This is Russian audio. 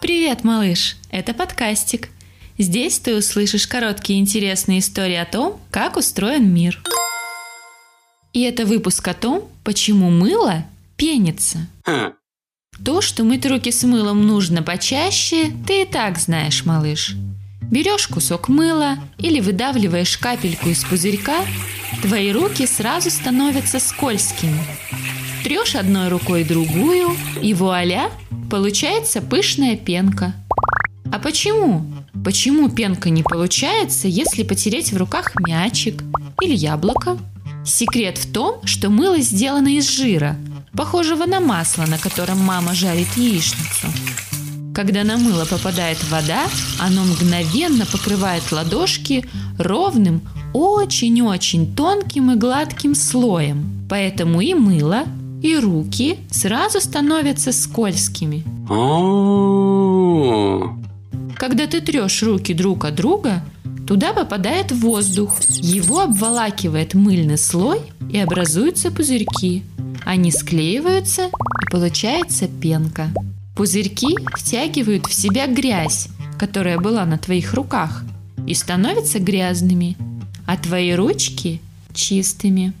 Привет, малыш! Это подкастик. Здесь ты услышишь короткие интересные истории о том, как устроен мир. И это выпуск о том, почему мыло пенится. То, что мыть руки с мылом нужно почаще, ты и так знаешь, малыш. Берешь кусок мыла или выдавливаешь капельку из пузырька, твои руки сразу становятся скользкими. Трешь одной рукой другую, и вуаля, получается пышная пенка. А почему? Почему пенка не получается, если потереть в руках мячик или яблоко? Секрет в том, что мыло сделано из жира, похожего на масло, на котором мама жарит яичницу. Когда на мыло попадает вода, оно мгновенно покрывает ладошки ровным, очень-очень тонким и гладким слоем. Поэтому и мыло, и руки сразу становятся скользкими. Когда ты трешь руки друг от друга, туда попадает воздух. Его обволакивает мыльный слой и образуются пузырьки. Они склеиваются и получается пенка. Пузырьки втягивают в себя грязь, которая была на твоих руках, и становятся грязными, а твои ручки чистыми.